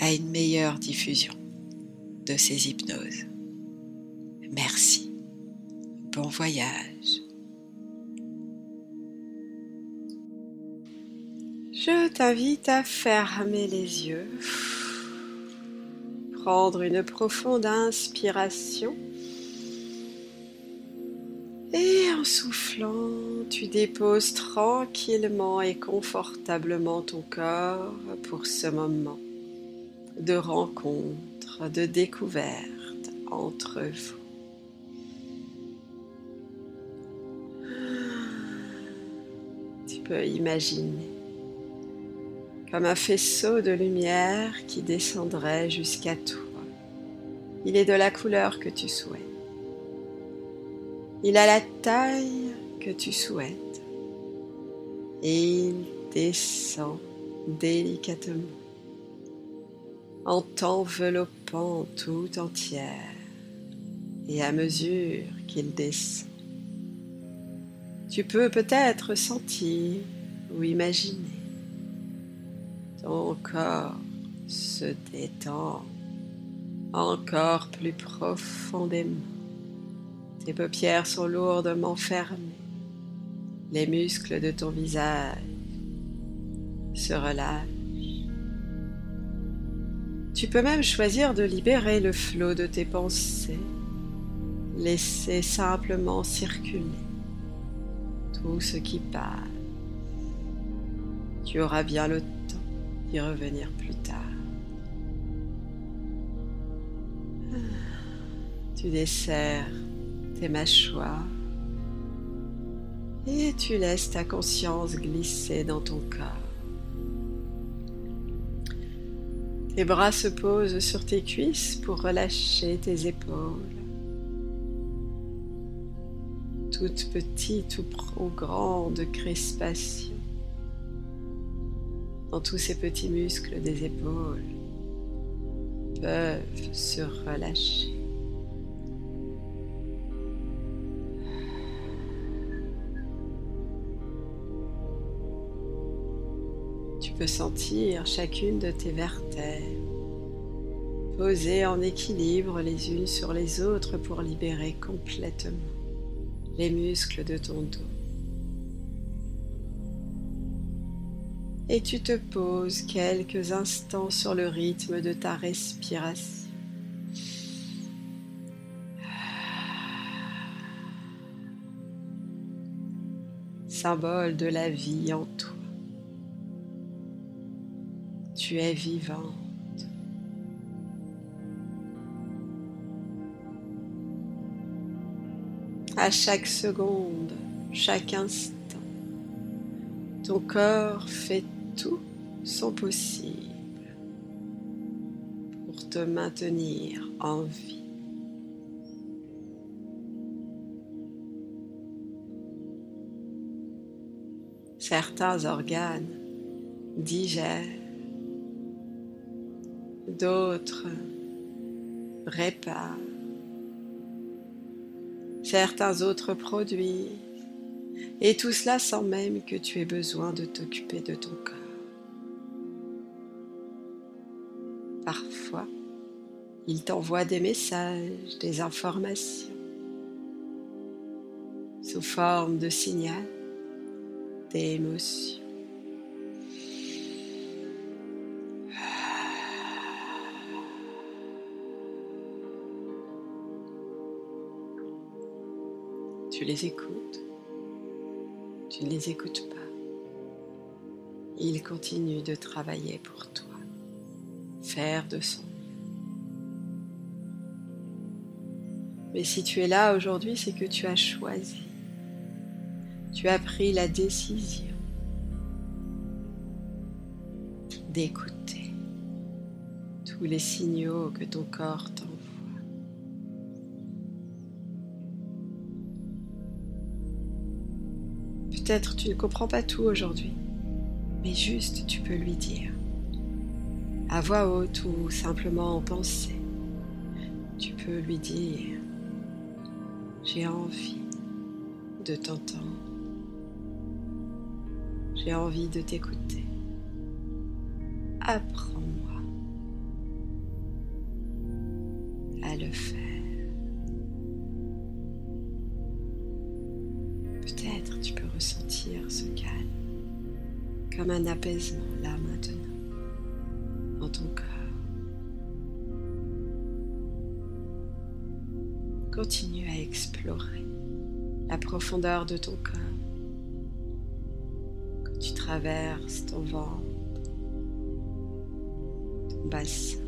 à une meilleure diffusion de ces hypnoses. Merci. Bon voyage. Je t'invite à fermer les yeux, prendre une profonde inspiration et en soufflant, tu déposes tranquillement et confortablement ton corps pour ce moment de rencontre, de découverte entre vous. Tu peux imaginer comme un faisceau de lumière qui descendrait jusqu'à toi. Il est de la couleur que tu souhaites. Il a la taille que tu souhaites. Et il descend délicatement en t'enveloppant tout entière. Et à mesure qu'il descend, tu peux peut-être sentir ou imaginer ton corps se détend encore plus profondément. Tes paupières sont lourdement fermées. Les muscles de ton visage se relâchent. Tu peux même choisir de libérer le flot de tes pensées. Laisser simplement circuler tout ce qui passe. Tu auras bien le revenir plus tard. Tu desserres tes mâchoires et tu laisses ta conscience glisser dans ton corps. Tes bras se posent sur tes cuisses pour relâcher tes épaules. Toute petite ou grande crispation tous ces petits muscles des épaules peuvent se relâcher. Peux sentir chacune de tes vertèbres posées en équilibre les unes sur les autres pour libérer complètement les muscles de ton dos. et tu te poses quelques instants sur le rythme de ta respiration. Symbole de la vie en toi. Tu es vivante. À chaque seconde, chaque instant, ton corps fait tout son possible pour te maintenir en vie. Certains organes digèrent, d'autres réparent, certains autres produisent, et tout cela sans même que tu aies besoin de t'occuper de ton corps. Parfois, il t'envoie des messages, des informations, sous forme de signal, d'émotions. Les écoutes, tu ne les écoutes pas. Il continue de travailler pour toi faire de son Mais si tu es là aujourd'hui, c'est que tu as choisi. Tu as pris la décision d'écouter. tous les signaux que ton corps t'envoie. Peut-être tu ne comprends pas tout aujourd'hui, mais juste tu peux lui dire, à voix haute ou simplement en pensée, tu peux lui dire, j'ai envie de t'entendre, j'ai envie de t'écouter, apprends-moi un apaisement là maintenant dans ton cœur. Continue à explorer la profondeur de ton corps quand tu traverses ton ventre, ton bassin,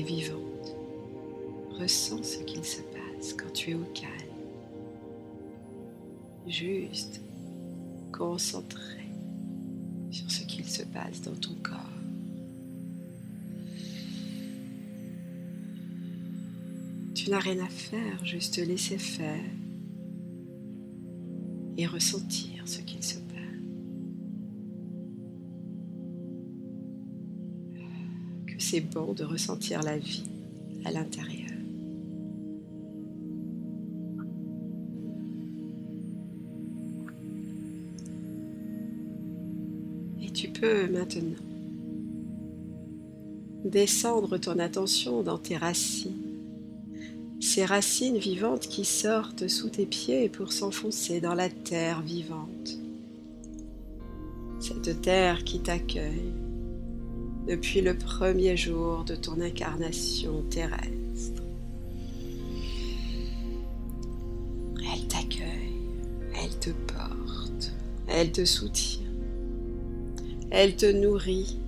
Vivante. Ressens ce qu'il se passe quand tu es au calme. Juste concentré sur ce qu'il se passe dans ton corps. Tu n'as rien à faire, juste laisser faire et ressentir ce qu'il se passe. C'est bon de ressentir la vie à l'intérieur. Et tu peux maintenant descendre ton attention dans tes racines, ces racines vivantes qui sortent sous tes pieds pour s'enfoncer dans la terre vivante. Cette terre qui t'accueille depuis le premier jour de ton incarnation terrestre. Elle t'accueille, elle te porte, elle te soutient, elle te nourrit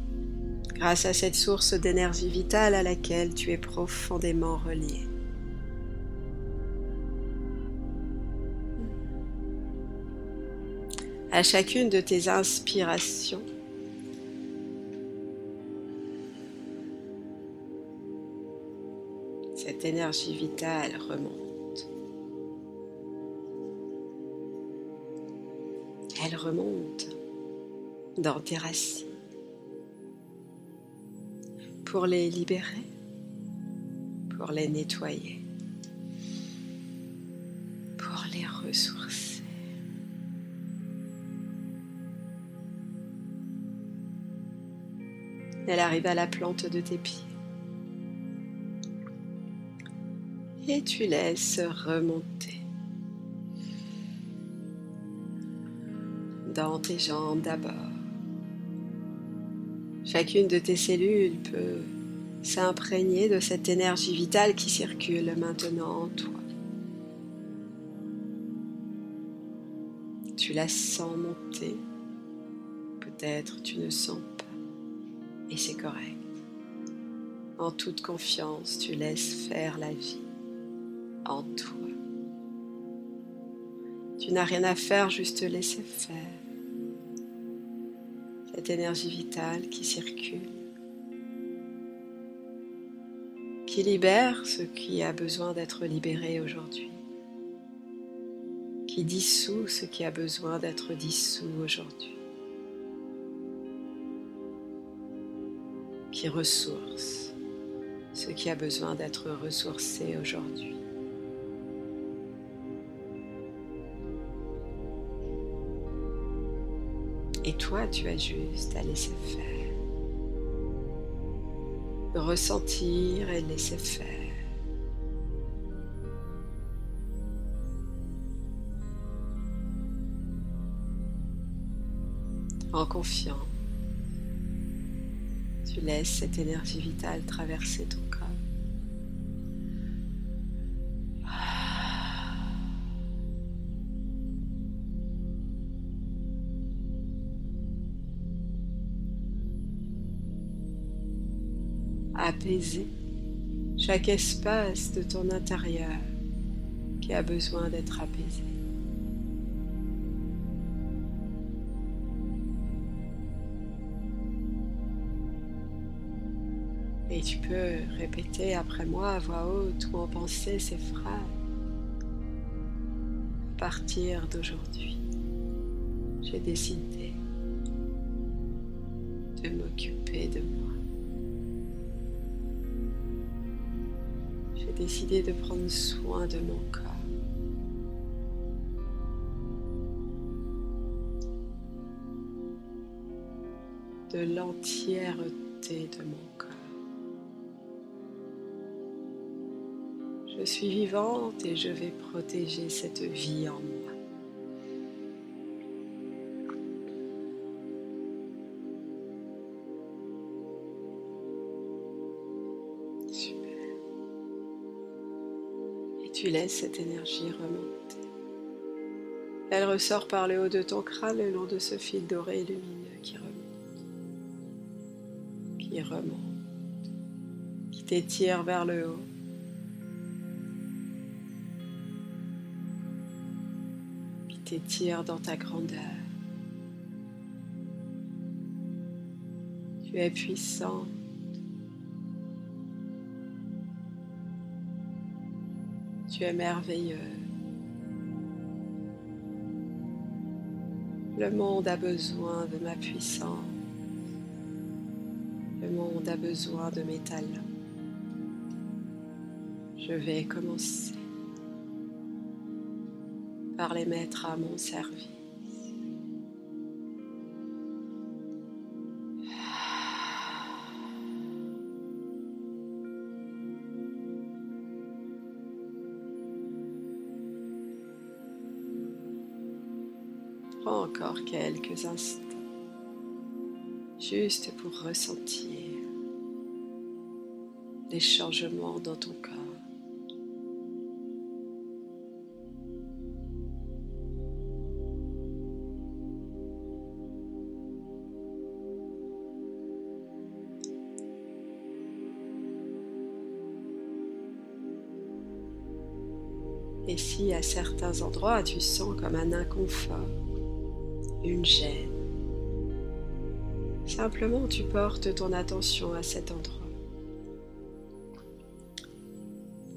grâce à cette source d'énergie vitale à laquelle tu es profondément relié. À chacune de tes inspirations, cette énergie vitale remonte. Elle remonte dans tes racines pour les libérer, pour les nettoyer, pour les ressourcer. Elle arrive à la plante de tes pieds. Et tu laisses remonter dans tes jambes d'abord. Chacune de tes cellules peut s'imprégner de cette énergie vitale qui circule maintenant en toi. Tu la sens monter, peut-être tu ne sens pas, et c'est correct. En toute confiance, tu laisses faire la vie en toi. Tu n'as rien à faire, juste laisser faire cette énergie vitale qui circule, qui libère ce qui a besoin d'être libéré aujourd'hui, qui dissout ce qui a besoin d'être dissous aujourd'hui, qui ressource ce qui a besoin d'être ressourcé aujourd'hui. Toi, tu as juste à laisser faire. Ressentir et laisser faire. En confiant, tu laisses cette énergie vitale traverser ton corps. Apaisé, chaque espace de ton intérieur qui a besoin d'être apaisé. Et tu peux répéter après moi à voix haute ou en pensée ces phrases. À partir d'aujourd'hui, j'ai décidé de m'occuper de moi. J'ai décidé de prendre soin de mon corps. de l'entièreté de mon corps. Je suis vivante et je vais protéger cette vie en moi. Laisses cette énergie remonter. Elle ressort par le haut de ton crâne le long de ce fil doré et lumineux qui remonte. Qui remonte. Qui t'étire vers le haut. t'étires dans ta grandeur. Tu es puissante. Tu es merveilleux. Le monde a besoin de ma puissance. Le monde a besoin de mes talents. Je vais commencer par les mettre à mon service. Prends encore quelques instants, juste pour ressentir les changements dans ton corps. Et si à certains endroits tu sens comme un inconfort, une gêne, simplement tu portes ton attention à cet endroit.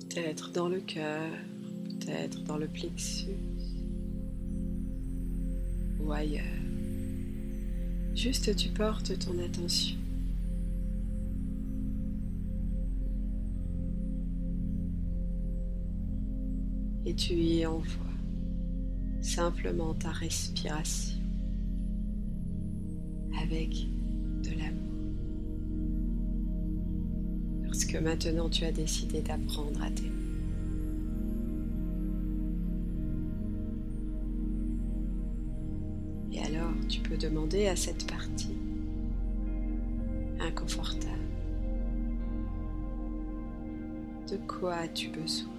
Peut-être dans le cœur, peut-être dans le plexus ou ailleurs. Juste tu portes ton attention. et tu y envoies simplement ta respiration avec de l'amour. Parce que maintenant tu as décidé d'apprendre à t'aimer. Et alors tu peux demander à cette partie inconfortable de quoi as-tu besoin?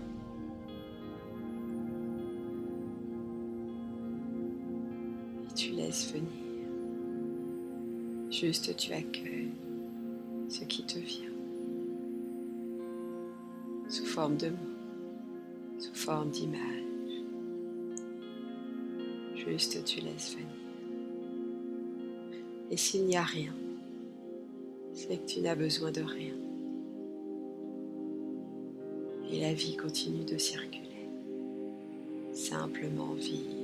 Venir. Juste tu accueilles ce qui te vient sous forme de mots, sous forme d'image. Juste tu laisses venir. Et s'il n'y a rien, c'est que tu n'as besoin de rien. Et la vie continue de circuler. Simplement vivre.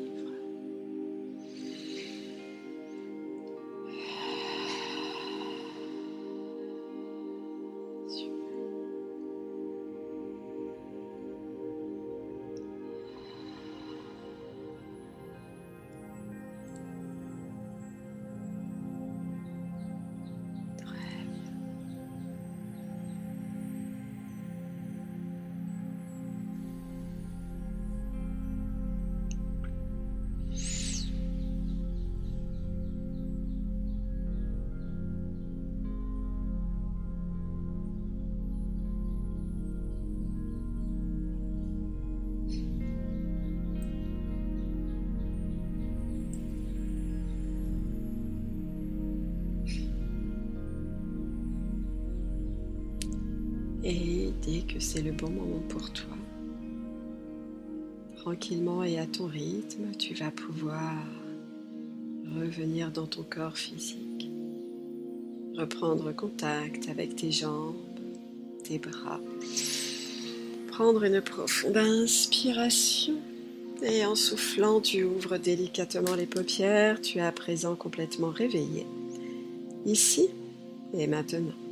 Décider que c'est le bon moment pour toi. Tranquillement et à ton rythme, tu vas pouvoir revenir dans ton corps physique, reprendre contact avec tes jambes, tes bras, prendre une profonde inspiration et en soufflant, tu ouvres délicatement les paupières, tu es à présent complètement réveillé, ici et maintenant.